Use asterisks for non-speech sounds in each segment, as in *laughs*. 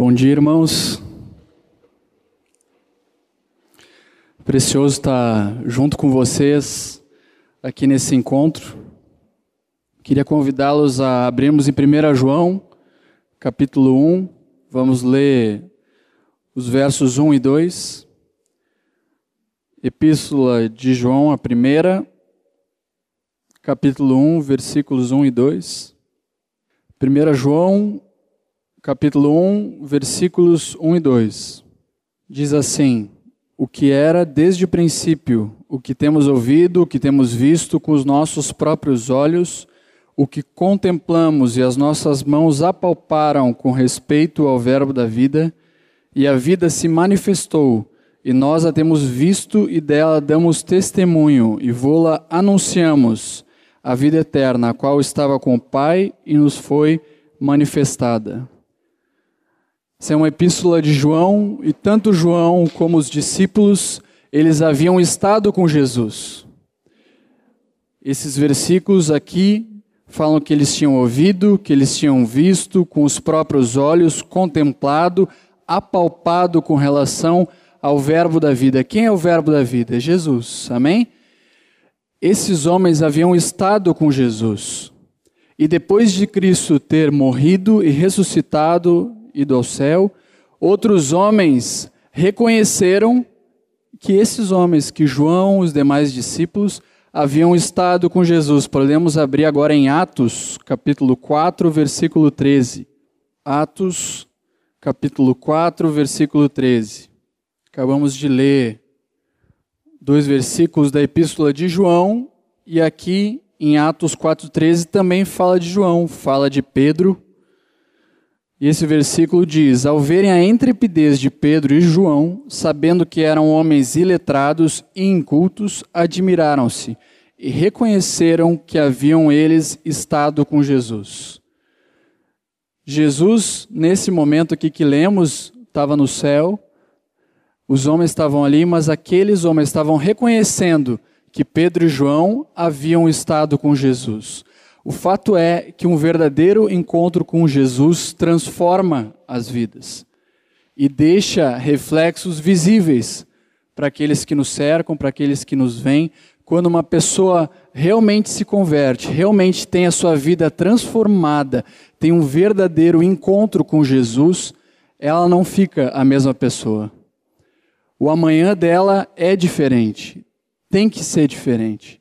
Bom dia, irmãos. Precioso estar junto com vocês aqui nesse encontro. Queria convidá-los a abrirmos em 1 João, capítulo 1. Vamos ler os versos 1 e 2. Epístola de João, a primeira, capítulo 1, versículos 1 e 2. 1 João capítulo 1, versículos 1 e 2. Diz assim: O que era desde o princípio, o que temos ouvido, o que temos visto com os nossos próprios olhos, o que contemplamos e as nossas mãos apalparam com respeito ao Verbo da vida, e a vida se manifestou, e nós a temos visto e dela damos testemunho, e vô-la anunciamos, a vida eterna, a qual estava com o Pai e nos foi manifestada. Essa é uma epístola de João, e tanto João como os discípulos, eles haviam estado com Jesus. Esses versículos aqui falam que eles tinham ouvido, que eles tinham visto com os próprios olhos, contemplado, apalpado com relação ao Verbo da vida. Quem é o Verbo da vida? Jesus. Amém? Esses homens haviam estado com Jesus. E depois de Cristo ter morrido e ressuscitado, ido ao céu, outros homens reconheceram que esses homens, que João, os demais discípulos, haviam estado com Jesus. Podemos abrir agora em Atos, capítulo 4, versículo 13. Atos, capítulo 4, versículo 13. Acabamos de ler dois versículos da epístola de João, e aqui em Atos 4,13 também fala de João, fala de Pedro e esse versículo diz: Ao verem a intrepidez de Pedro e João, sabendo que eram homens iletrados e incultos, admiraram-se e reconheceram que haviam eles estado com Jesus. Jesus, nesse momento aqui que lemos, estava no céu, os homens estavam ali, mas aqueles homens estavam reconhecendo que Pedro e João haviam estado com Jesus. O fato é que um verdadeiro encontro com Jesus transforma as vidas e deixa reflexos visíveis para aqueles que nos cercam, para aqueles que nos veem. Quando uma pessoa realmente se converte, realmente tem a sua vida transformada, tem um verdadeiro encontro com Jesus, ela não fica a mesma pessoa. O amanhã dela é diferente, tem que ser diferente.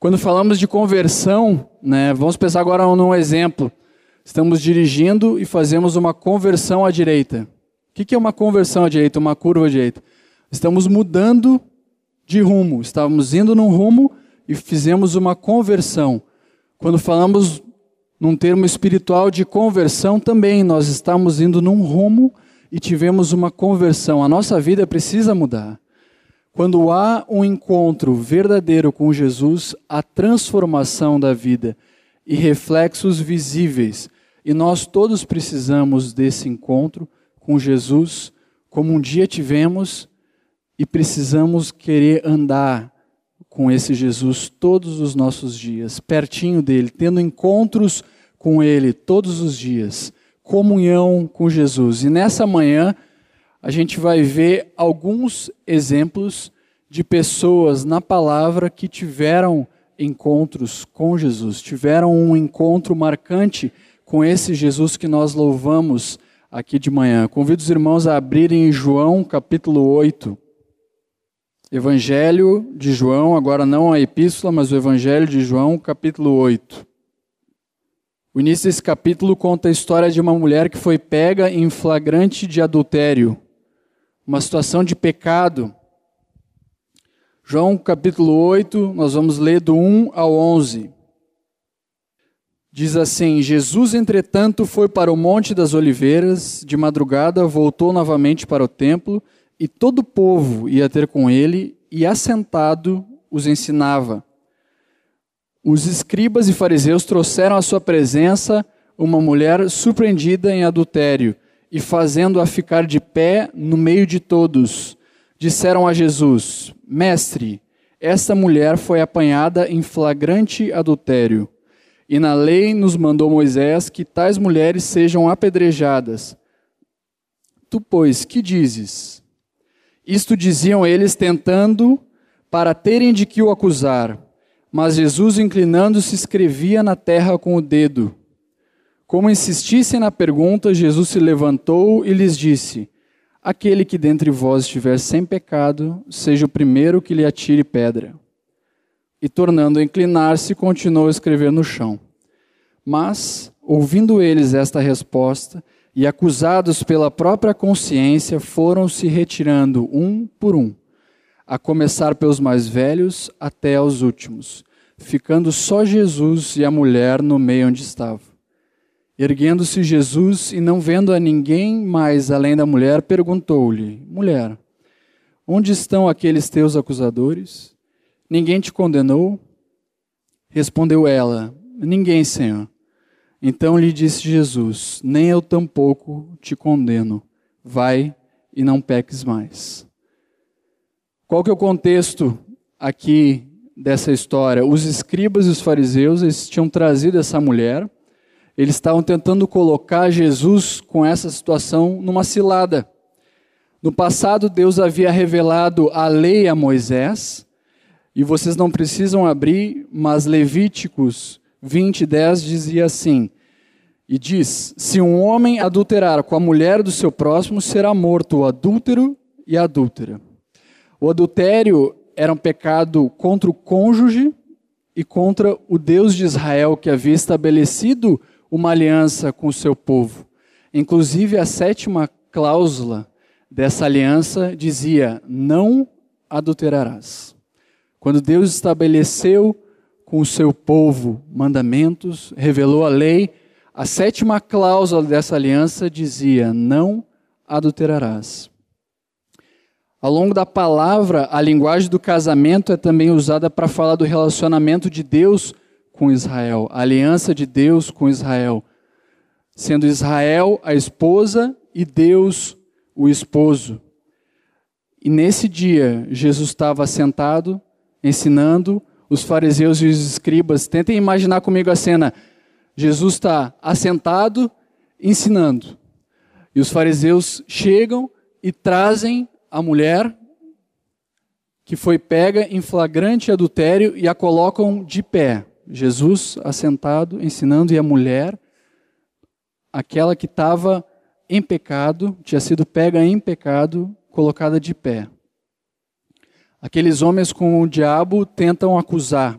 Quando falamos de conversão, né, vamos pensar agora num exemplo. Estamos dirigindo e fazemos uma conversão à direita. O que é uma conversão à direita, uma curva à direita? Estamos mudando de rumo. Estávamos indo num rumo e fizemos uma conversão. Quando falamos num termo espiritual de conversão, também nós estamos indo num rumo e tivemos uma conversão. A nossa vida precisa mudar. Quando há um encontro verdadeiro com Jesus, a transformação da vida e reflexos visíveis. E nós todos precisamos desse encontro com Jesus, como um dia tivemos, e precisamos querer andar com esse Jesus todos os nossos dias, pertinho dele, tendo encontros com ele todos os dias, comunhão com Jesus. E nessa manhã, a gente vai ver alguns exemplos de pessoas na palavra que tiveram encontros com Jesus, tiveram um encontro marcante com esse Jesus que nós louvamos aqui de manhã. Convido os irmãos a abrirem em João capítulo 8. Evangelho de João, agora não a epístola, mas o Evangelho de João, capítulo 8. O início desse capítulo conta a história de uma mulher que foi pega em flagrante de adultério uma situação de pecado. João capítulo 8, nós vamos ler do 1 ao 11. Diz assim: Jesus, entretanto, foi para o Monte das Oliveiras, de madrugada voltou novamente para o templo, e todo o povo ia ter com ele, e assentado os ensinava. Os escribas e fariseus trouxeram à sua presença uma mulher surpreendida em adultério e fazendo-a ficar de pé no meio de todos, disseram a Jesus: Mestre, esta mulher foi apanhada em flagrante adultério. E na lei nos mandou Moisés que tais mulheres sejam apedrejadas. Tu, pois, que dizes? Isto diziam eles, tentando para terem de que o acusar. Mas Jesus, inclinando-se, escrevia na terra com o dedo. Como insistissem na pergunta, Jesus se levantou e lhes disse: Aquele que dentre vós estiver sem pecado, seja o primeiro que lhe atire pedra. E tornando a inclinar-se, continuou a escrever no chão. Mas, ouvindo eles esta resposta, e acusados pela própria consciência, foram se retirando um por um, a começar pelos mais velhos até aos últimos, ficando só Jesus e a mulher no meio onde estava. Erguendo-se Jesus e não vendo a ninguém mais além da mulher, perguntou-lhe: Mulher, onde estão aqueles teus acusadores? Ninguém te condenou? Respondeu ela: Ninguém, Senhor. Então lhe disse Jesus: Nem eu tampouco te condeno. Vai e não peques mais. Qual que é o contexto aqui dessa história? Os escribas e os fariseus tinham trazido essa mulher, eles estavam tentando colocar Jesus com essa situação numa cilada. No passado, Deus havia revelado a lei a Moisés, e vocês não precisam abrir, mas Levíticos 20, 10 dizia assim: e diz: Se um homem adulterar com a mulher do seu próximo, será morto o adúltero e a adúltera. O adultério era um pecado contra o cônjuge e contra o Deus de Israel, que havia estabelecido uma aliança com o seu povo. Inclusive, a sétima cláusula dessa aliança dizia: Não adulterarás. Quando Deus estabeleceu com o seu povo mandamentos, revelou a lei, a sétima cláusula dessa aliança dizia: Não adulterarás. Ao longo da palavra, a linguagem do casamento é também usada para falar do relacionamento de Deus com Israel, a aliança de Deus com Israel, sendo Israel a esposa e Deus o esposo. E nesse dia, Jesus estava sentado, ensinando, os fariseus e os escribas. Tentem imaginar comigo a cena. Jesus está assentado, ensinando. E os fariseus chegam e trazem a mulher que foi pega em flagrante adultério e a colocam de pé. Jesus assentado, ensinando, e a mulher, aquela que estava em pecado, tinha sido pega em pecado, colocada de pé. Aqueles homens com o diabo tentam acusar,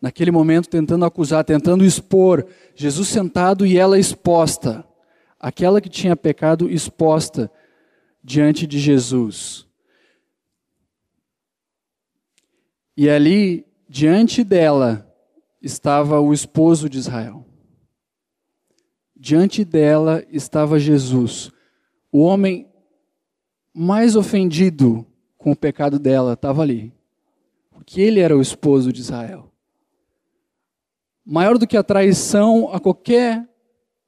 naquele momento tentando acusar, tentando expor, Jesus sentado e ela exposta, aquela que tinha pecado exposta diante de Jesus. E ali, diante dela, estava o esposo de Israel. Diante dela estava Jesus, o homem mais ofendido com o pecado dela, estava ali. Porque ele era o esposo de Israel. Maior do que a traição a qualquer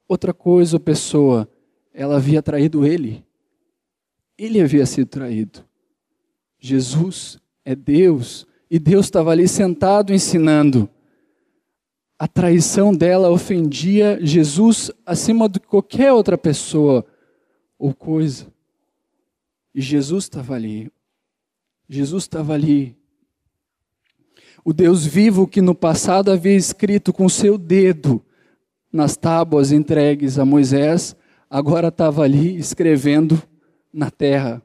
outra coisa ou pessoa, ela havia traído ele. Ele havia sido traído. Jesus é Deus e Deus estava ali sentado ensinando. A traição dela ofendia Jesus acima de qualquer outra pessoa ou coisa. E Jesus estava ali. Jesus estava ali. O Deus vivo que no passado havia escrito com seu dedo nas tábuas entregues a Moisés, agora estava ali escrevendo na terra.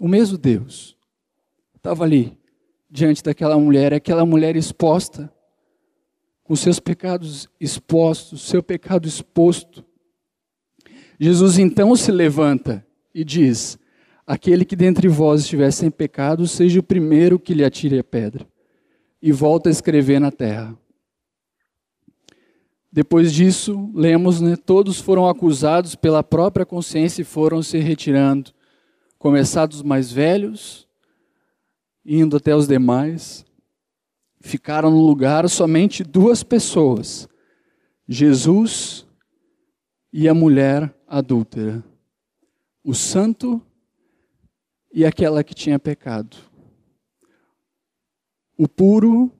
O mesmo Deus estava ali, diante daquela mulher, aquela mulher exposta, com seus pecados expostos, seu pecado exposto. Jesus então se levanta e diz: Aquele que dentre vós estiver sem pecado, seja o primeiro que lhe atire a pedra. E volta a escrever na terra. Depois disso, lemos, né, todos foram acusados pela própria consciência e foram se retirando, começados mais velhos, indo até os demais. Ficaram no lugar somente duas pessoas: Jesus e a mulher adúltera, o santo e aquela que tinha pecado, o puro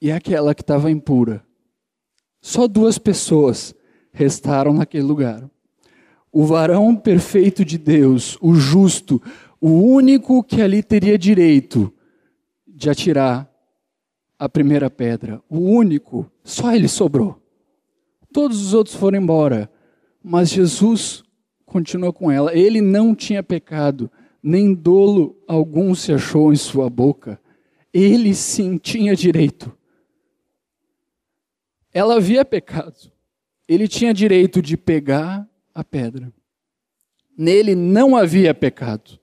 e aquela que estava impura. Só duas pessoas restaram naquele lugar. o varão perfeito de Deus, o justo, o único que ali teria direito de atirar a primeira pedra. O único, só ele sobrou. Todos os outros foram embora, mas Jesus continuou com ela. Ele não tinha pecado, nem dolo algum se achou em sua boca. Ele sim tinha direito. Ela havia pecado. Ele tinha direito de pegar a pedra. Nele não havia pecado.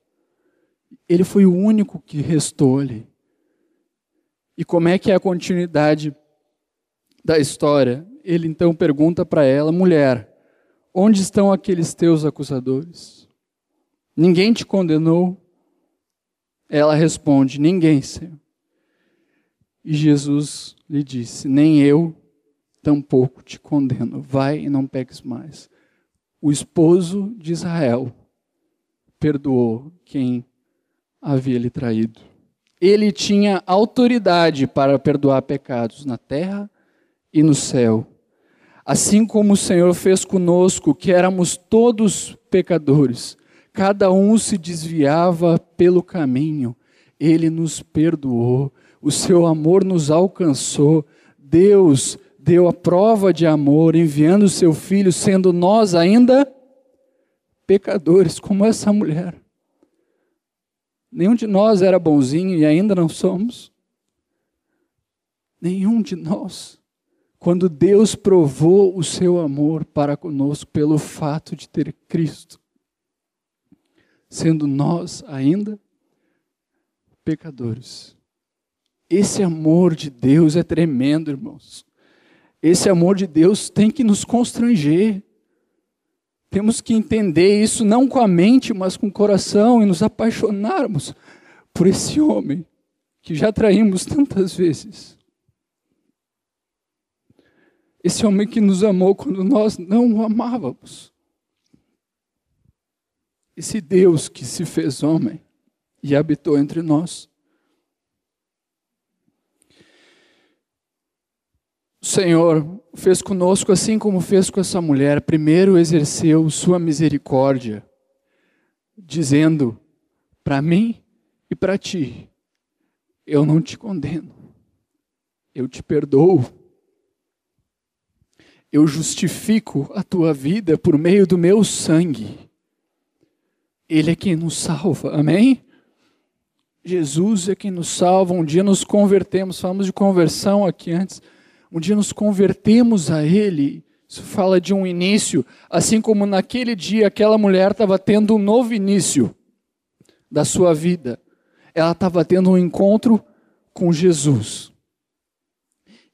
Ele foi o único que restou ali. E como é que é a continuidade da história? Ele então pergunta para ela, mulher, onde estão aqueles teus acusadores? Ninguém te condenou? Ela responde, ninguém, Senhor. E Jesus lhe disse, nem eu tampouco te condeno. Vai e não peques mais. O esposo de Israel perdoou quem havia lhe traído. Ele tinha autoridade para perdoar pecados na terra e no céu. Assim como o Senhor fez conosco, que éramos todos pecadores, cada um se desviava pelo caminho, ele nos perdoou, o seu amor nos alcançou. Deus deu a prova de amor, enviando o seu filho, sendo nós ainda pecadores, como essa mulher. Nenhum de nós era bonzinho e ainda não somos. Nenhum de nós. Quando Deus provou o seu amor para conosco pelo fato de ter Cristo, sendo nós ainda pecadores. Esse amor de Deus é tremendo, irmãos. Esse amor de Deus tem que nos constranger. Temos que entender isso não com a mente, mas com o coração e nos apaixonarmos por esse homem que já traímos tantas vezes. Esse homem que nos amou quando nós não o amávamos. Esse Deus que se fez homem e habitou entre nós. O Senhor fez conosco assim como fez com essa mulher. Primeiro exerceu sua misericórdia, dizendo para mim e para ti: Eu não te condeno, eu te perdoo. Eu justifico a tua vida por meio do meu sangue. Ele é quem nos salva, amém? Jesus é quem nos salva. Um dia nos convertemos, falamos de conversão aqui antes um dia nos convertemos a Ele. Isso fala de um início, assim como naquele dia aquela mulher estava tendo um novo início da sua vida. Ela estava tendo um encontro com Jesus.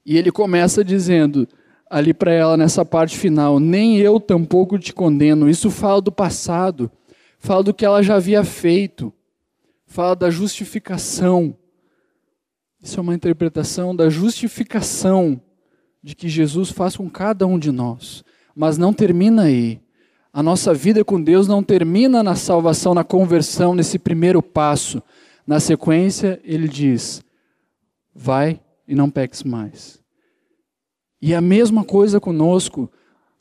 E ele começa dizendo ali para ela nessa parte final: Nem eu tampouco te condeno. Isso fala do passado, fala do que ela já havia feito, fala da justificação. Isso é uma interpretação da justificação de que Jesus faz com cada um de nós. Mas não termina aí. A nossa vida com Deus não termina na salvação, na conversão, nesse primeiro passo. Na sequência, ele diz: vai e não peques mais. E a mesma coisa conosco.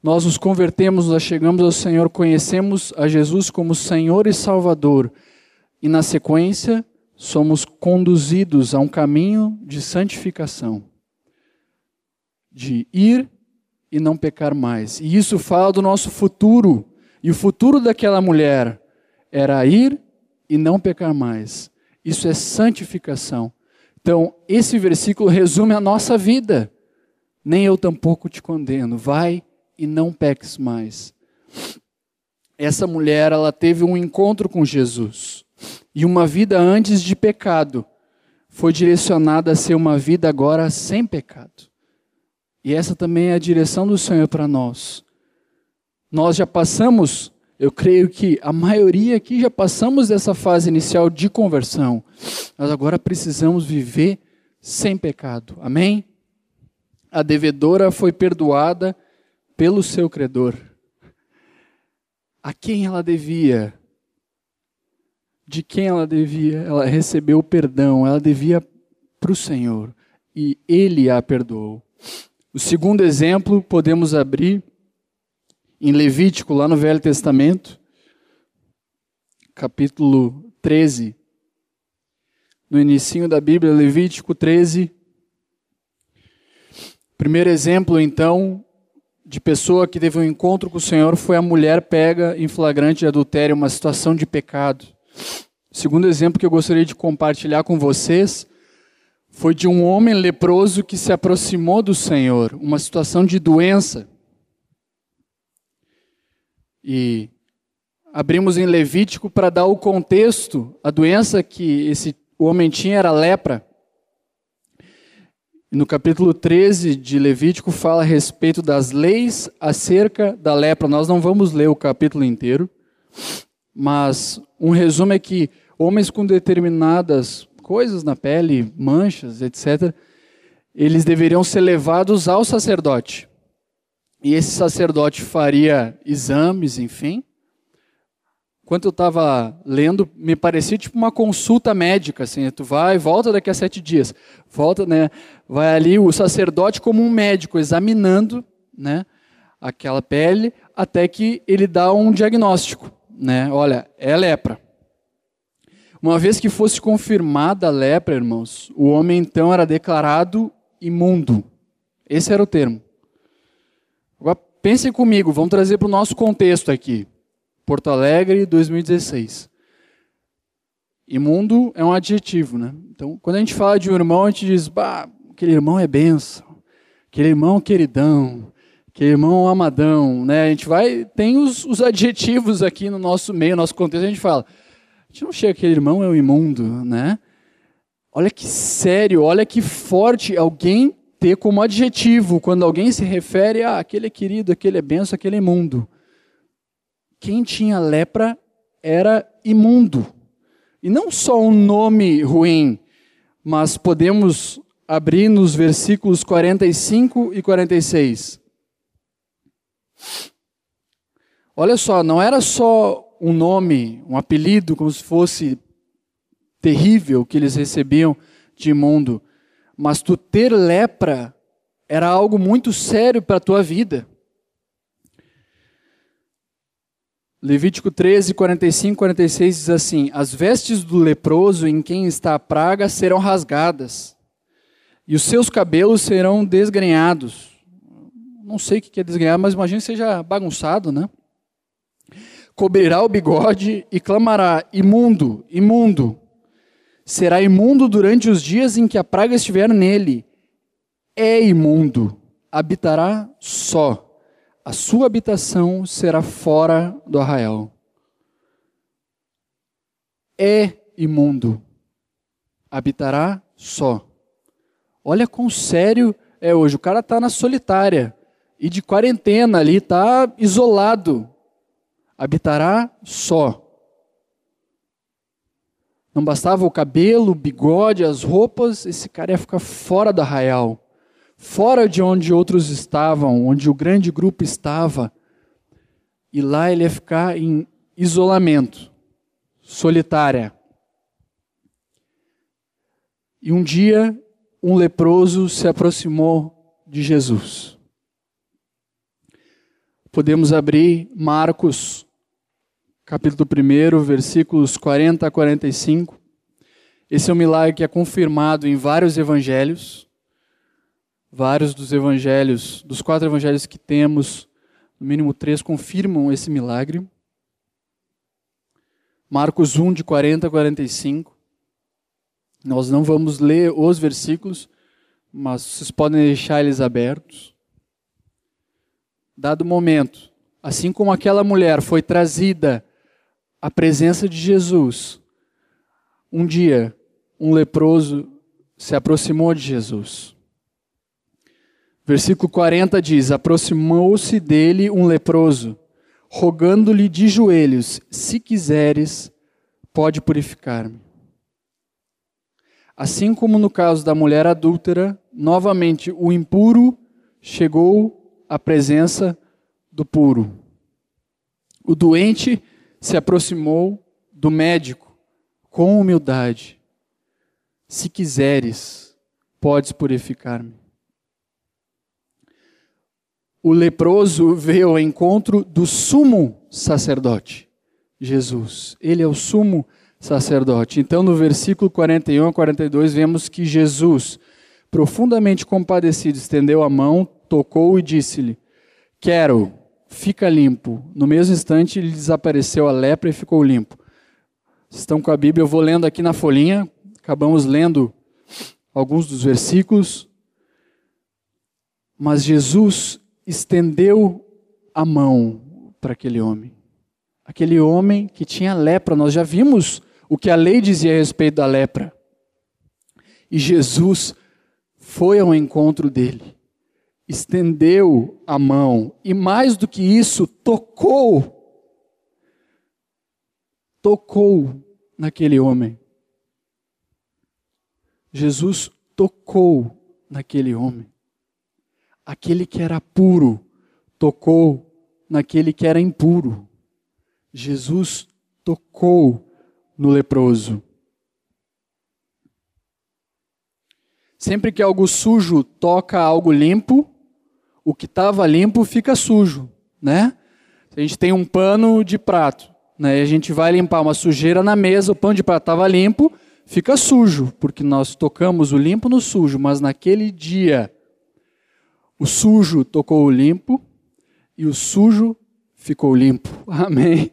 Nós nos convertemos, nós chegamos ao Senhor, conhecemos a Jesus como Senhor e Salvador. E na sequência, somos conduzidos a um caminho de santificação de ir e não pecar mais. E isso fala do nosso futuro. E o futuro daquela mulher era ir e não pecar mais. Isso é santificação. Então, esse versículo resume a nossa vida. Nem eu tampouco te condeno. Vai e não peques mais. Essa mulher, ela teve um encontro com Jesus. E uma vida antes de pecado foi direcionada a ser uma vida agora sem pecado. E essa também é a direção do Senhor para nós. Nós já passamos, eu creio que a maioria aqui já passamos dessa fase inicial de conversão. Nós agora precisamos viver sem pecado. Amém? A devedora foi perdoada pelo seu credor. A quem ela devia? De quem ela devia? Ela recebeu perdão, ela devia para o Senhor. E Ele a perdoou. O segundo exemplo podemos abrir em Levítico, lá no Velho Testamento, capítulo 13. No início da Bíblia, Levítico 13. Primeiro exemplo, então, de pessoa que teve um encontro com o Senhor foi a mulher pega em flagrante de adultério, uma situação de pecado. Segundo exemplo que eu gostaria de compartilhar com vocês foi de um homem leproso que se aproximou do Senhor, uma situação de doença. E abrimos em Levítico para dar o contexto, a doença que esse homem tinha era lepra. No capítulo 13 de Levítico fala a respeito das leis acerca da lepra. Nós não vamos ler o capítulo inteiro, mas um resumo é que homens com determinadas coisas na pele, manchas, etc., eles deveriam ser levados ao sacerdote. E esse sacerdote faria exames, enfim. Enquanto eu estava lendo, me parecia tipo uma consulta médica, assim, tu vai, volta daqui a sete dias, volta, né? Vai ali o sacerdote como um médico examinando, né? Aquela pele até que ele dá um diagnóstico, né? Olha, é lepra. Uma vez que fosse confirmada a lepra, irmãos, o homem então era declarado imundo. Esse era o termo. Agora pensem comigo, vamos trazer para o nosso contexto aqui. Porto Alegre, 2016. Imundo é um adjetivo, né? Então, quando a gente fala de um irmão, a gente diz, bah, aquele irmão é benção, aquele irmão queridão, aquele irmão amadão, né? A gente vai, tem os, os adjetivos aqui no nosso meio, no nosso contexto, a gente fala, a gente não chega aquele irmão é o imundo, né? Olha que sério, olha que forte alguém ter como adjetivo quando alguém se refere a aquele é querido, aquele é benção, aquele é imundo. Quem tinha lepra era imundo. E não só um nome ruim, mas podemos abrir nos versículos 45 e 46. Olha só, não era só um nome, um apelido, como se fosse terrível que eles recebiam de imundo, mas tu ter lepra era algo muito sério para a tua vida. Levítico 13, 45, 46 diz assim: As vestes do leproso em quem está a praga serão rasgadas, e os seus cabelos serão desgrenhados. Não sei o que é desgrenhado, mas imagino que seja bagunçado, né? Cobrirá o bigode e clamará: imundo, imundo. Será imundo durante os dias em que a praga estiver nele. É imundo, habitará só. A sua habitação será fora do arraial. É imundo, habitará só. Olha quão sério é hoje. O cara está na solitária e de quarentena ali, está isolado habitará só. Não bastava o cabelo, o bigode, as roupas, esse cara ia ficar fora da arraial, fora de onde outros estavam, onde o grande grupo estava. E lá ele ia ficar em isolamento, solitária. E um dia, um leproso se aproximou de Jesus. Podemos abrir Marcos capítulo 1, versículos 40 a 45. Esse é um milagre que é confirmado em vários evangelhos. Vários dos evangelhos, dos quatro evangelhos que temos, no mínimo três, confirmam esse milagre. Marcos 1, de 40 a 45. Nós não vamos ler os versículos, mas vocês podem deixar eles abertos. Dado o momento, assim como aquela mulher foi trazida a presença de Jesus. Um dia, um leproso se aproximou de Jesus. Versículo 40 diz: Aproximou-se dele um leproso, rogando-lhe de joelhos: Se quiseres, pode purificar-me. Assim como no caso da mulher adúltera, novamente o impuro chegou à presença do puro. O doente se aproximou do médico com humildade. Se quiseres, podes purificar-me. o leproso veio ao encontro do sumo sacerdote, Jesus. Ele é o sumo sacerdote. Então, no versículo 41 a 42, vemos que Jesus, profundamente compadecido, estendeu a mão, tocou e disse-lhe: Quero, fica limpo. No mesmo instante, lhe desapareceu a lepra e ficou limpo. Estão com a Bíblia, eu vou lendo aqui na folhinha, acabamos lendo alguns dos versículos. Mas Jesus estendeu a mão para aquele homem. Aquele homem que tinha lepra, nós já vimos o que a lei dizia a respeito da lepra. E Jesus foi ao encontro dele, estendeu a mão e, mais do que isso, tocou. Tocou naquele homem. Jesus tocou naquele homem. Aquele que era puro tocou naquele que era impuro. Jesus tocou no leproso. Sempre que algo sujo toca algo limpo, o que estava limpo fica sujo, né? A gente tem um pano de prato, né? E a gente vai limpar uma sujeira na mesa, o pano de prato estava limpo, fica sujo, porque nós tocamos o limpo no sujo, mas naquele dia o sujo tocou o limpo e o sujo ficou limpo. *laughs* Amém.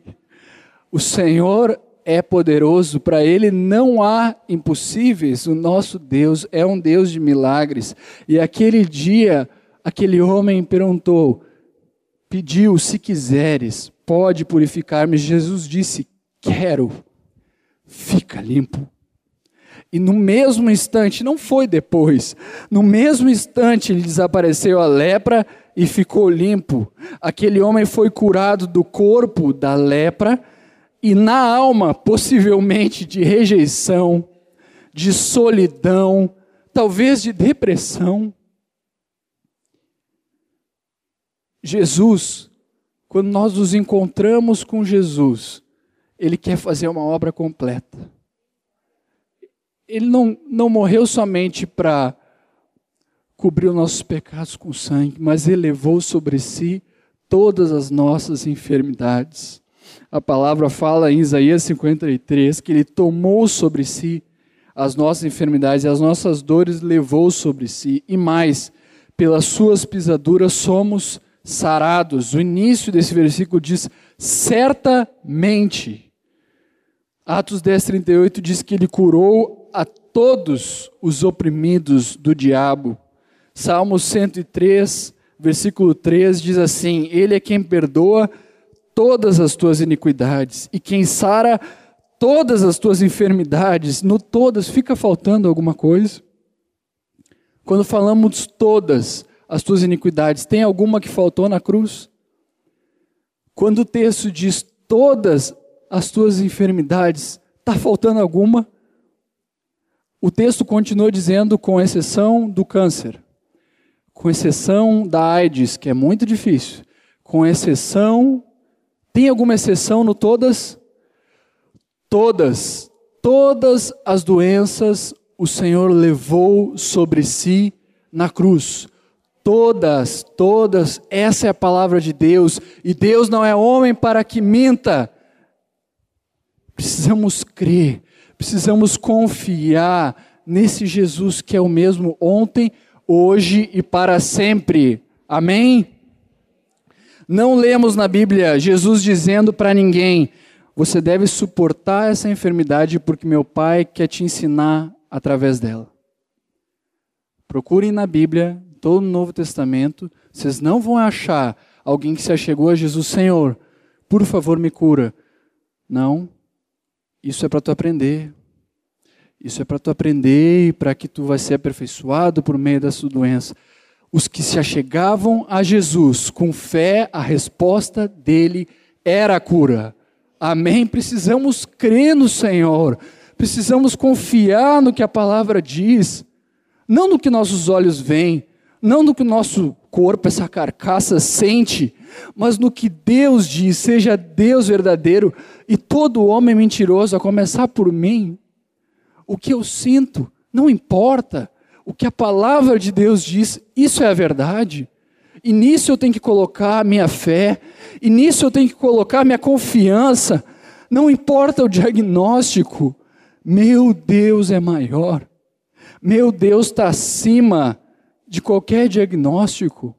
O Senhor é poderoso, para ele não há impossíveis. O nosso Deus é um Deus de milagres. E aquele dia, aquele homem perguntou, pediu: se quiseres, pode purificar-me. Jesus disse: quero, fica limpo. E no mesmo instante, não foi depois, no mesmo instante lhe desapareceu a lepra e ficou limpo. Aquele homem foi curado do corpo da lepra e na alma, possivelmente de rejeição, de solidão, talvez de depressão. Jesus, quando nós nos encontramos com Jesus, Ele quer fazer uma obra completa. Ele não, não morreu somente para cobrir os nossos pecados com sangue, mas Ele levou sobre si todas as nossas enfermidades. A palavra fala em Isaías 53 que ele tomou sobre si as nossas enfermidades e as nossas dores levou sobre si. E mais, pelas suas pisaduras somos sarados. O início desse versículo diz: certamente. Atos 10, 38 diz que ele curou a todos os oprimidos do diabo. Salmo 103, versículo 3 diz assim: Ele é quem perdoa todas as tuas iniquidades e quem sara todas as tuas enfermidades. No todas, fica faltando alguma coisa? Quando falamos todas as tuas iniquidades, tem alguma que faltou na cruz? Quando o texto diz todas as tuas enfermidades, está faltando alguma? O texto continua dizendo, com exceção do câncer, com exceção da AIDS, que é muito difícil, com exceção tem alguma exceção no todas? Todas, todas as doenças o Senhor levou sobre si na cruz. Todas, todas, essa é a palavra de Deus, e Deus não é homem para que minta. Precisamos crer, precisamos confiar nesse Jesus que é o mesmo ontem, hoje e para sempre. Amém? Não lemos na Bíblia Jesus dizendo para ninguém: você deve suportar essa enfermidade porque meu Pai quer te ensinar através dela. Procurem na Bíblia, todo o Novo Testamento, vocês não vão achar alguém que se achegou a Jesus, Senhor, por favor me cura. Não, isso é para tu aprender. Isso é para tu aprender e para que tu vai ser aperfeiçoado por meio da sua doença os que se achegavam a Jesus com fé, a resposta dele era a cura. Amém? Precisamos crer no Senhor, precisamos confiar no que a palavra diz, não no que nossos olhos veem, não no que o nosso corpo, essa carcaça, sente, mas no que Deus diz, seja Deus verdadeiro e todo homem mentiroso, a começar por mim. O que eu sinto não importa, o que a palavra de Deus diz, isso é a verdade. e nisso eu tenho que colocar a minha fé, e nisso eu tenho que colocar a minha confiança. Não importa o diagnóstico, meu Deus é maior. Meu Deus está acima de qualquer diagnóstico.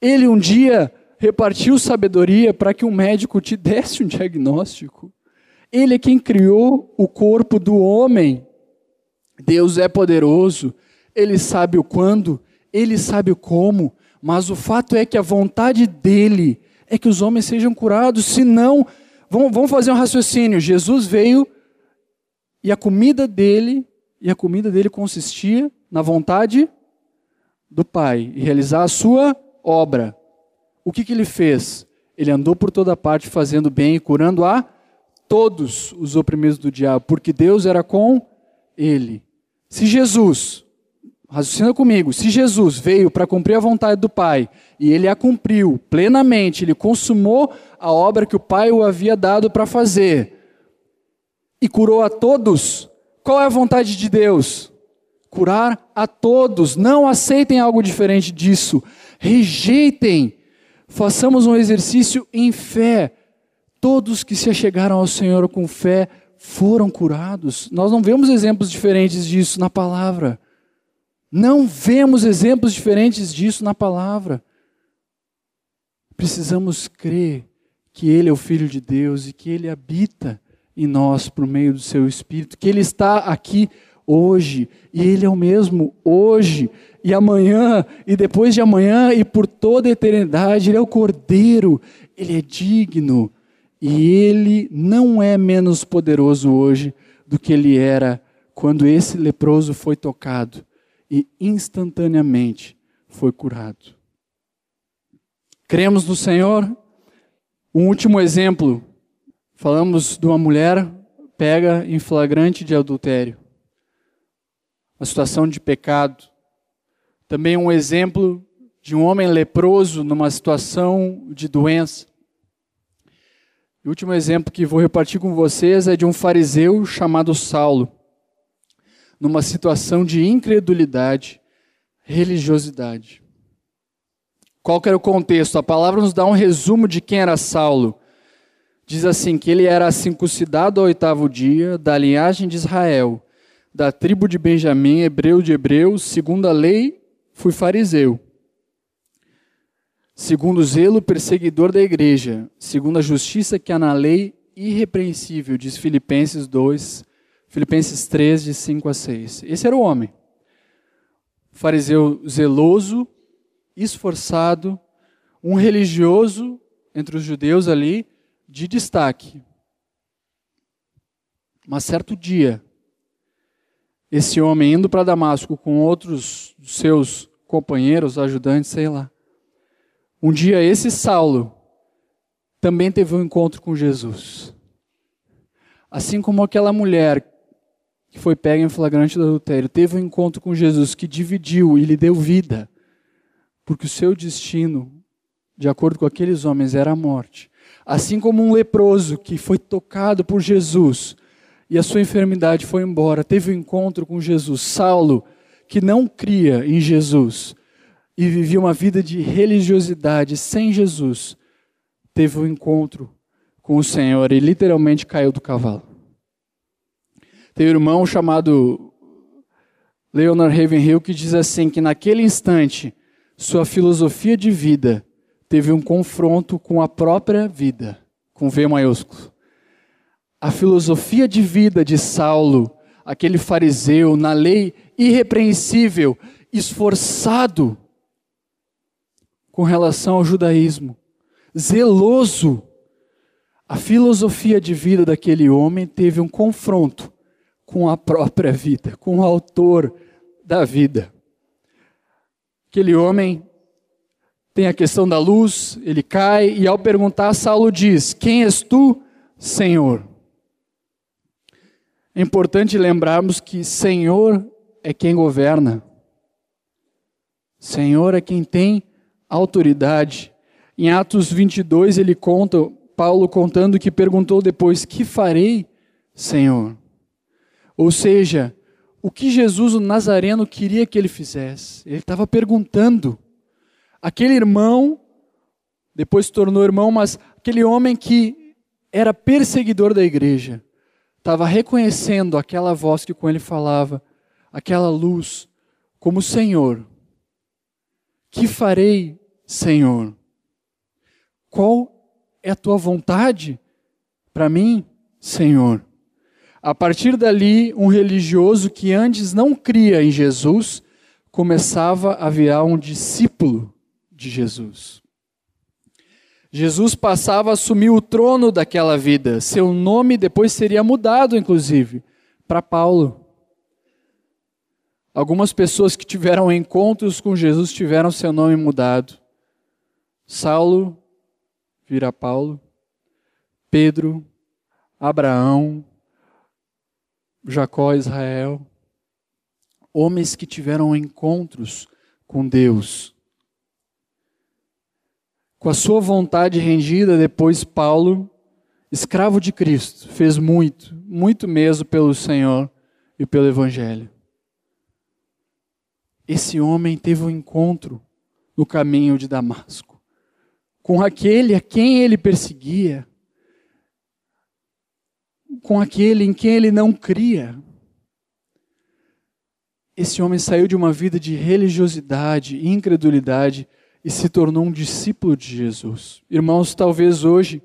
Ele um dia repartiu sabedoria para que um médico te desse um diagnóstico. Ele é quem criou o corpo do homem. Deus é poderoso, ele sabe o quando, ele sabe o como, mas o fato é que a vontade dele é que os homens sejam curados, senão, vamos, fazer um raciocínio: Jesus veio e a comida dele, e a comida dele consistia na vontade do Pai, e realizar a sua obra. O que, que ele fez? Ele andou por toda parte fazendo bem e curando a todos os oprimidos do diabo, porque Deus era com ele. Se Jesus, raciocina comigo, se Jesus veio para cumprir a vontade do Pai e ele a cumpriu plenamente, ele consumou a obra que o Pai o havia dado para fazer e curou a todos, qual é a vontade de Deus? Curar a todos. Não aceitem algo diferente disso. Rejeitem. Façamos um exercício em fé. Todos que se achegaram ao Senhor com fé foram curados. Nós não vemos exemplos diferentes disso na palavra. Não vemos exemplos diferentes disso na palavra. Precisamos crer que Ele é o Filho de Deus e que Ele habita em nós por meio do Seu Espírito, que Ele está aqui hoje, e Ele é o mesmo hoje, e amanhã, e depois de amanhã, e por toda a eternidade. Ele é o Cordeiro, Ele é digno, e Ele não é menos poderoso hoje do que Ele era quando esse leproso foi tocado e instantaneamente foi curado. Cremos no Senhor. Um último exemplo. Falamos de uma mulher pega em flagrante de adultério. Uma situação de pecado. Também um exemplo de um homem leproso numa situação de doença. O último exemplo que vou repartir com vocês é de um fariseu chamado Saulo numa situação de incredulidade, religiosidade. Qual era o contexto? A palavra nos dá um resumo de quem era Saulo. Diz assim que ele era circuncidado ao oitavo dia, da linhagem de Israel, da tribo de Benjamim, hebreu de hebreus, segundo a lei, fui fariseu. Segundo o zelo, perseguidor da igreja, segundo a justiça que há na lei, irrepreensível, diz Filipenses 2, Filipenses 3, de 5 a 6. Esse era o homem. Fariseu zeloso, esforçado, um religioso entre os judeus ali, de destaque. Mas certo dia, esse homem indo para Damasco com outros seus companheiros, ajudantes, sei lá. Um dia esse Saulo também teve um encontro com Jesus. Assim como aquela mulher que foi pega em flagrante do adultério, teve um encontro com Jesus que dividiu e lhe deu vida, porque o seu destino, de acordo com aqueles homens, era a morte. Assim como um leproso que foi tocado por Jesus e a sua enfermidade foi embora, teve um encontro com Jesus. Saulo, que não cria em Jesus e vivia uma vida de religiosidade sem Jesus, teve um encontro com o Senhor e literalmente caiu do cavalo. Tem um irmão chamado Leonard Ravenhill que diz assim que naquele instante sua filosofia de vida teve um confronto com a própria vida, com V maiúsculo. A filosofia de vida de Saulo, aquele fariseu na lei irrepreensível, esforçado com relação ao judaísmo, zeloso, a filosofia de vida daquele homem teve um confronto com a própria vida, com o autor da vida. Aquele homem tem a questão da luz, ele cai e ao perguntar, Saulo diz: Quem és tu, Senhor? É importante lembrarmos que Senhor é quem governa. Senhor é quem tem autoridade. Em Atos 22 ele conta, Paulo contando que perguntou depois: Que farei, Senhor? Ou seja, o que Jesus o Nazareno queria que ele fizesse? Ele estava perguntando. Aquele irmão, depois se tornou irmão, mas aquele homem que era perseguidor da igreja, estava reconhecendo aquela voz que com ele falava, aquela luz, como Senhor. Que farei, Senhor? Qual é a tua vontade para mim, Senhor? A partir dali, um religioso que antes não cria em Jesus começava a virar um discípulo de Jesus. Jesus passava a assumir o trono daquela vida. Seu nome depois seria mudado, inclusive, para Paulo. Algumas pessoas que tiveram encontros com Jesus tiveram seu nome mudado. Saulo vira Paulo, Pedro, Abraão, Jacó, Israel. Homens que tiveram encontros com Deus. Com a sua vontade rendida, depois Paulo, escravo de Cristo, fez muito, muito mesmo pelo Senhor e pelo Evangelho. Esse homem teve um encontro no caminho de Damasco com aquele a quem ele perseguia, com aquele em quem ele não cria. Esse homem saiu de uma vida de religiosidade e incredulidade e se tornou um discípulo de Jesus. Irmãos, talvez hoje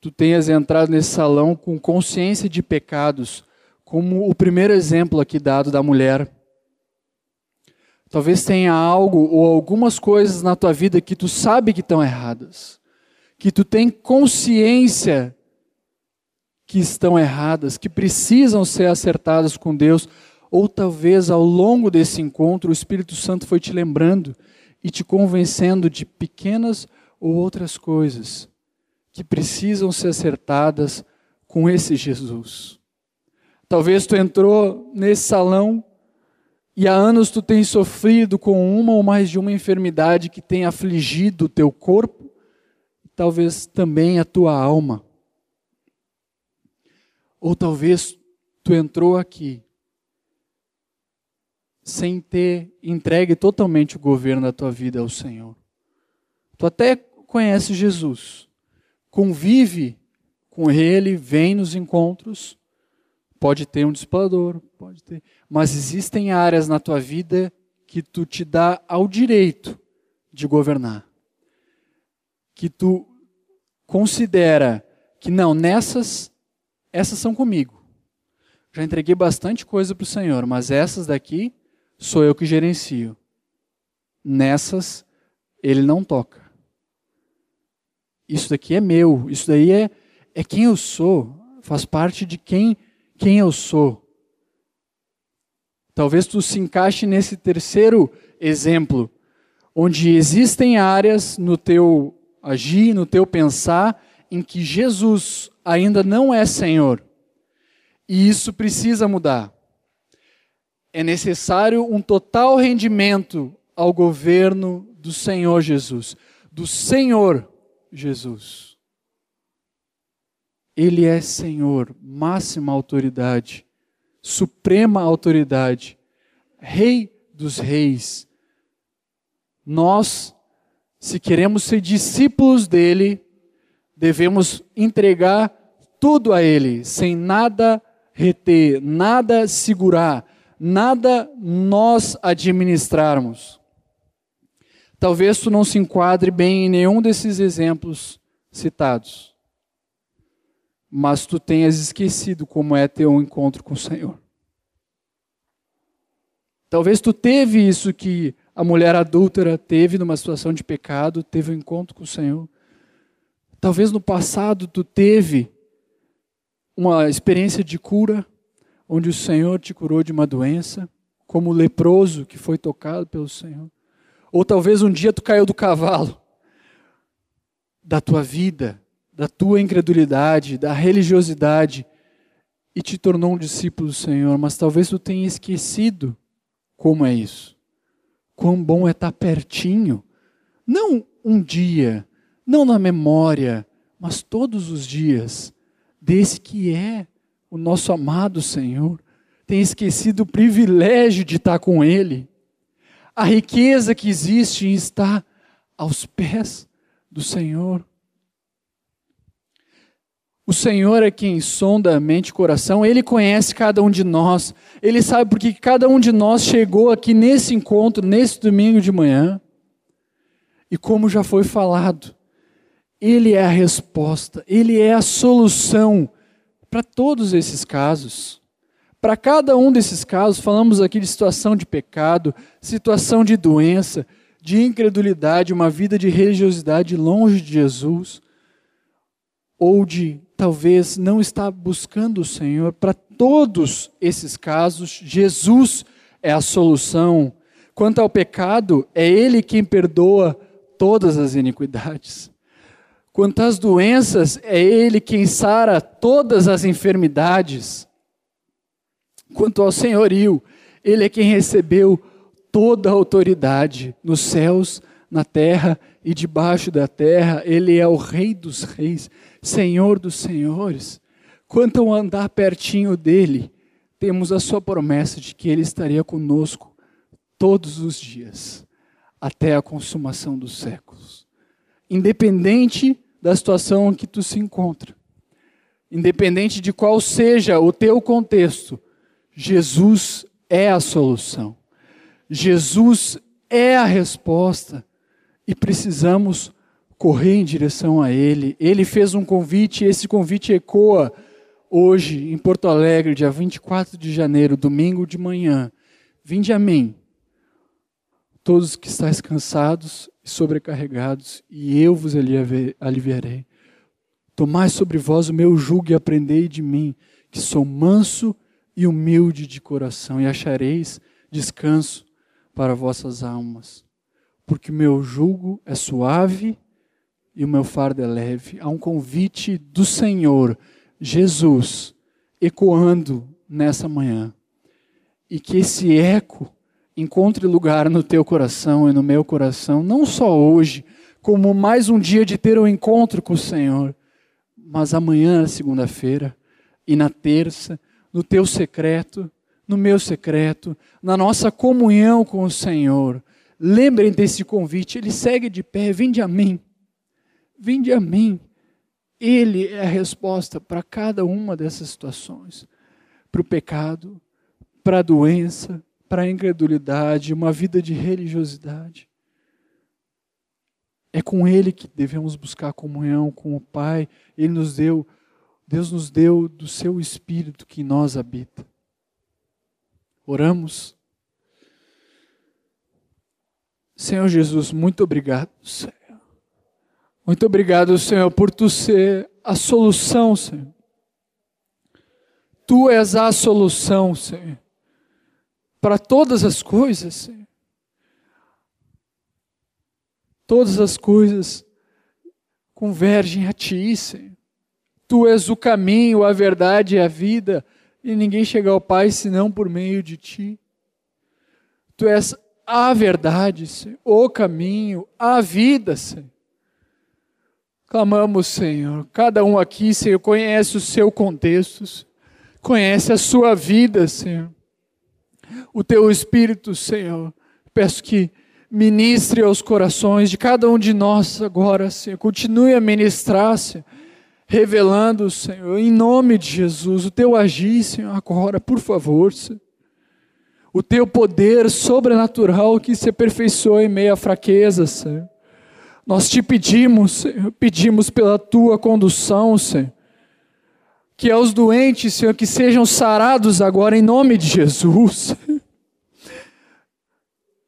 tu tenhas entrado nesse salão com consciência de pecados, como o primeiro exemplo aqui dado da mulher Talvez tenha algo ou algumas coisas na tua vida que tu sabe que estão erradas, que tu tem consciência que estão erradas, que precisam ser acertadas com Deus, ou talvez ao longo desse encontro o Espírito Santo foi te lembrando e te convencendo de pequenas ou outras coisas que precisam ser acertadas com esse Jesus. Talvez tu entrou nesse salão e há anos tu tens sofrido com uma ou mais de uma enfermidade que tem afligido o teu corpo, talvez também a tua alma. Ou talvez tu entrou aqui sem ter entregue totalmente o governo da tua vida ao Senhor. Tu até conhece Jesus, convive com Ele, vem nos encontros, Pode ter um discipulador, pode ter. Mas existem áreas na tua vida que tu te dá ao direito de governar. Que tu considera que não, nessas, essas são comigo. Já entreguei bastante coisa para o Senhor, mas essas daqui sou eu que gerencio. Nessas, ele não toca. Isso daqui é meu, isso daí é, é quem eu sou, faz parte de quem quem eu sou. Talvez tu se encaixe nesse terceiro exemplo, onde existem áreas no teu agir, no teu pensar, em que Jesus ainda não é Senhor. E isso precisa mudar. É necessário um total rendimento ao governo do Senhor Jesus, do Senhor Jesus. Ele é Senhor, máxima autoridade, suprema autoridade, Rei dos reis. Nós, se queremos ser discípulos dele, devemos entregar tudo a ele, sem nada reter, nada segurar, nada nós administrarmos. Talvez tu não se enquadre bem em nenhum desses exemplos citados mas tu tenhas esquecido como é ter um encontro com o Senhor. Talvez tu teve isso que a mulher adúltera teve numa situação de pecado, teve um encontro com o Senhor. Talvez no passado tu teve uma experiência de cura, onde o Senhor te curou de uma doença, como o leproso que foi tocado pelo Senhor. Ou talvez um dia tu caiu do cavalo da tua vida da tua incredulidade, da religiosidade e te tornou um discípulo do Senhor, mas talvez tu tenha esquecido como é isso. Quão bom é estar pertinho, não um dia, não na memória, mas todos os dias, desse que é o nosso amado Senhor. Tem esquecido o privilégio de estar com Ele. A riqueza que existe está aos pés do Senhor. O Senhor é quem sonda a mente e coração, Ele conhece cada um de nós, Ele sabe porque cada um de nós chegou aqui nesse encontro, nesse domingo de manhã. E como já foi falado, Ele é a resposta, Ele é a solução para todos esses casos. Para cada um desses casos, falamos aqui de situação de pecado, situação de doença, de incredulidade, uma vida de religiosidade longe de Jesus, ou de talvez não estar buscando o Senhor, para todos esses casos, Jesus é a solução. Quanto ao pecado, é Ele quem perdoa todas as iniquidades. Quanto às doenças, é Ele quem sara todas as enfermidades. Quanto ao senhorio, Ele é quem recebeu toda a autoridade nos céus, na terra e debaixo da terra. Ele é o Rei dos Reis. Senhor dos senhores. Quanto ao andar pertinho dele, temos a sua promessa de que ele estaria conosco todos os dias, até a consumação dos séculos. Independente da situação em que tu se encontra, independente de qual seja o teu contexto, Jesus é a solução. Jesus é a resposta e precisamos correr em direção a Ele. Ele fez um convite e esse convite ecoa hoje em Porto Alegre, dia 24 de janeiro, domingo de manhã. Vinde a mim, todos que estáis cansados e sobrecarregados, e eu vos aliviarei. Tomai sobre vós o meu jugo e aprendei de mim, que sou manso e humilde de coração, e achareis descanso para vossas almas. Porque o meu jugo é suave e o meu fardo é leve. Há um convite do Senhor, Jesus, ecoando nessa manhã. E que esse eco encontre lugar no teu coração e no meu coração, não só hoje, como mais um dia de ter um encontro com o Senhor, mas amanhã, segunda-feira, e na terça, no teu secreto, no meu secreto, na nossa comunhão com o Senhor. Lembrem desse convite, ele segue de pé, vinde a mim. Vinde a mim. Ele é a resposta para cada uma dessas situações: para o pecado, para a doença, para a incredulidade, uma vida de religiosidade. É com Ele que devemos buscar comunhão com o Pai. Ele nos deu, Deus nos deu do seu Espírito que em nós habita. Oramos. Senhor Jesus, muito obrigado, Senhor. Muito obrigado, Senhor, por tu ser a solução, Senhor. Tu és a solução, Senhor, para todas as coisas, Senhor. Todas as coisas convergem a Ti, Senhor. Tu és o caminho, a verdade e a vida, e ninguém chega ao Pai senão por meio de Ti. Tu és a verdade, Senhor, o caminho, a vida, Senhor. Clamamos, Senhor. Cada um aqui, Senhor, conhece o seu contexto, conhece a sua vida, Senhor. O teu Espírito, Senhor, peço que ministre aos corações de cada um de nós agora, Senhor. Continue a ministrar, Senhor, revelando, Senhor, em nome de Jesus, o teu agir, Senhor, agora, por favor, Senhor. O teu poder sobrenatural que se aperfeiçoa em meio à fraqueza, Senhor. Nós te pedimos, Senhor, pedimos pela tua condução, Senhor. Que aos doentes, Senhor, que sejam sarados agora em nome de Jesus.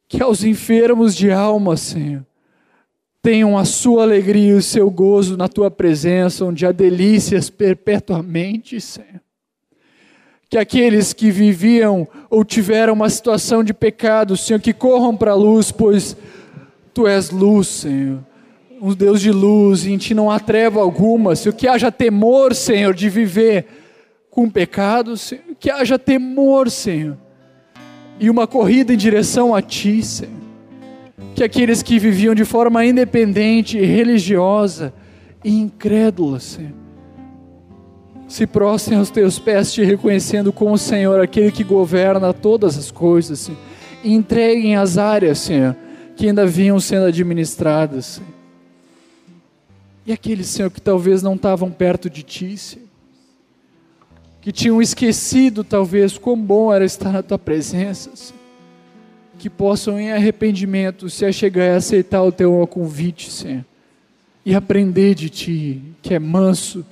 Que aos enfermos de alma, Senhor, tenham a sua alegria e o seu gozo na tua presença, onde há delícias perpetuamente, Senhor. Que aqueles que viviam ou tiveram uma situação de pecado, Senhor, que corram para a luz, pois Tu és luz, Senhor um Deus de luz, e em ti não há treva alguma, Senhor, que haja temor, Senhor, de viver com pecado, Senhor, que haja temor, Senhor, e uma corrida em direção a ti, Senhor. Que aqueles que viviam de forma independente, religiosa e incrédula, Senhor, se prostrem aos teus pés, te reconhecendo como Senhor, aquele que governa todas as coisas, Senhor e entreguem as áreas, Senhor, que ainda vinham sendo administradas. Senhor. E aqueles, Senhor, que talvez não estavam perto de Ti, Senhor, que tinham esquecido, talvez, quão bom era estar na Tua presença, Senhor, que possam, em arrependimento, se achegar e aceitar o Teu convite, Senhor, e aprender de Ti, que é manso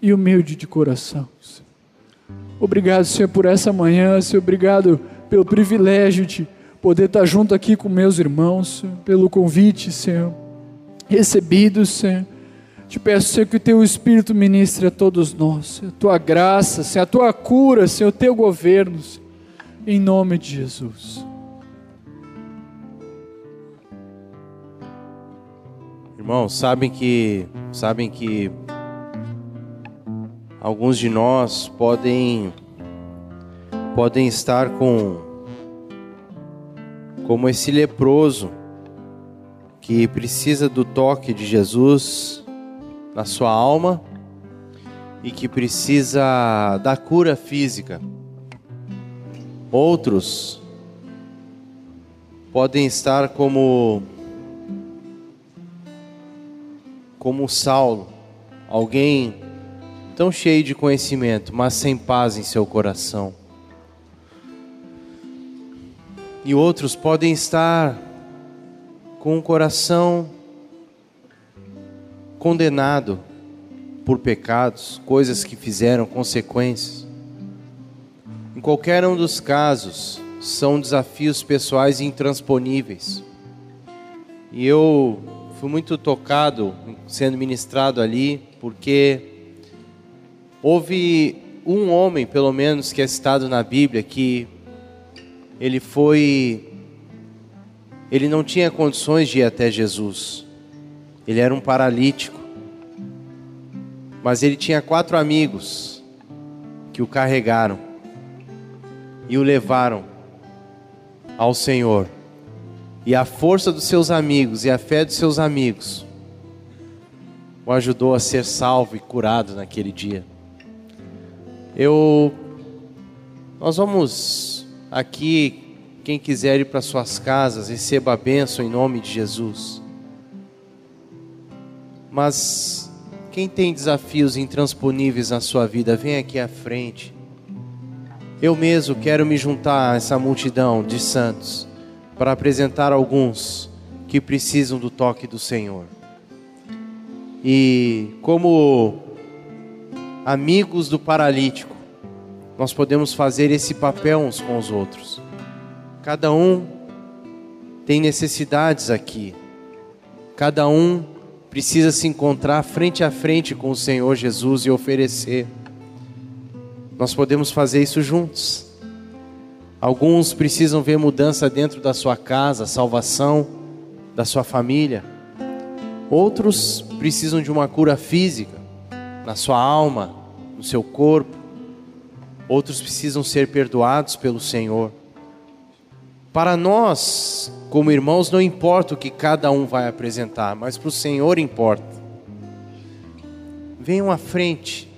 e humilde de coração. Senhor. Obrigado, Senhor, por essa manhã, Senhor, obrigado pelo privilégio de poder estar junto aqui com meus irmãos, Senhor, pelo convite, Senhor, recebido, Senhor te peço, Senhor, que o teu Espírito ministre a todos nós, a tua graça, Senhor, a tua cura, Senhor, o teu governo, Senhor, em nome de Jesus. Irmãos, sabem que sabem que alguns de nós podem podem estar com como esse leproso que precisa do toque de Jesus na sua alma e que precisa da cura física. Outros podem estar como como Saulo, alguém tão cheio de conhecimento, mas sem paz em seu coração. E outros podem estar com o coração condenado por pecados, coisas que fizeram, consequências. Em qualquer um dos casos, são desafios pessoais intransponíveis. E eu fui muito tocado sendo ministrado ali, porque houve um homem, pelo menos, que é citado na Bíblia, que ele foi. Ele não tinha condições de ir até Jesus. Ele era um paralítico. Mas ele tinha quatro amigos que o carregaram e o levaram ao Senhor. E a força dos seus amigos e a fé dos seus amigos o ajudou a ser salvo e curado naquele dia. Eu nós vamos aqui, quem quiser ir para suas casas, receba a bênção em nome de Jesus. Mas quem tem desafios intransponíveis na sua vida, vem aqui à frente. Eu mesmo quero me juntar a essa multidão de santos para apresentar alguns que precisam do toque do Senhor. E como amigos do paralítico, nós podemos fazer esse papel uns com os outros. Cada um tem necessidades aqui. Cada um precisa se encontrar frente a frente com o Senhor Jesus e oferecer. Nós podemos fazer isso juntos. Alguns precisam ver mudança dentro da sua casa, salvação da sua família. Outros precisam de uma cura física na sua alma, no seu corpo. Outros precisam ser perdoados pelo Senhor. Para nós, como irmãos, não importa o que cada um vai apresentar, mas para o Senhor importa. Venham à frente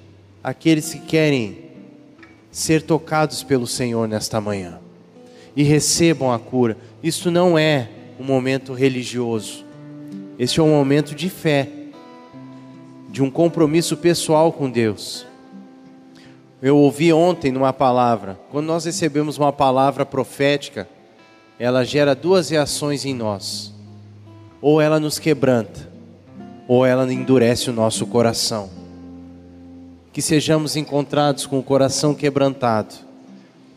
aqueles que querem ser tocados pelo Senhor nesta manhã e recebam a cura. Isto não é um momento religioso, este é um momento de fé, de um compromisso pessoal com Deus. Eu ouvi ontem numa palavra, quando nós recebemos uma palavra profética, ela gera duas reações em nós: ou ela nos quebranta, ou ela endurece o nosso coração. Que sejamos encontrados com o coração quebrantado,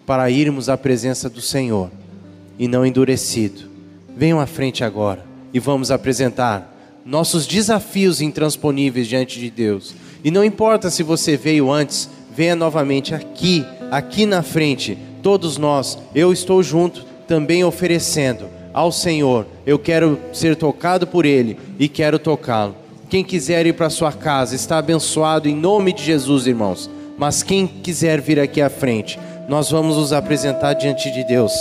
para irmos à presença do Senhor e não endurecido. Venham à frente agora e vamos apresentar nossos desafios intransponíveis diante de Deus. E não importa se você veio antes, venha novamente aqui, aqui na frente. Todos nós, eu estou junto também oferecendo ao Senhor, eu quero ser tocado por Ele e quero tocá-lo. Quem quiser ir para sua casa está abençoado em nome de Jesus, irmãos. Mas quem quiser vir aqui à frente, nós vamos nos apresentar diante de Deus.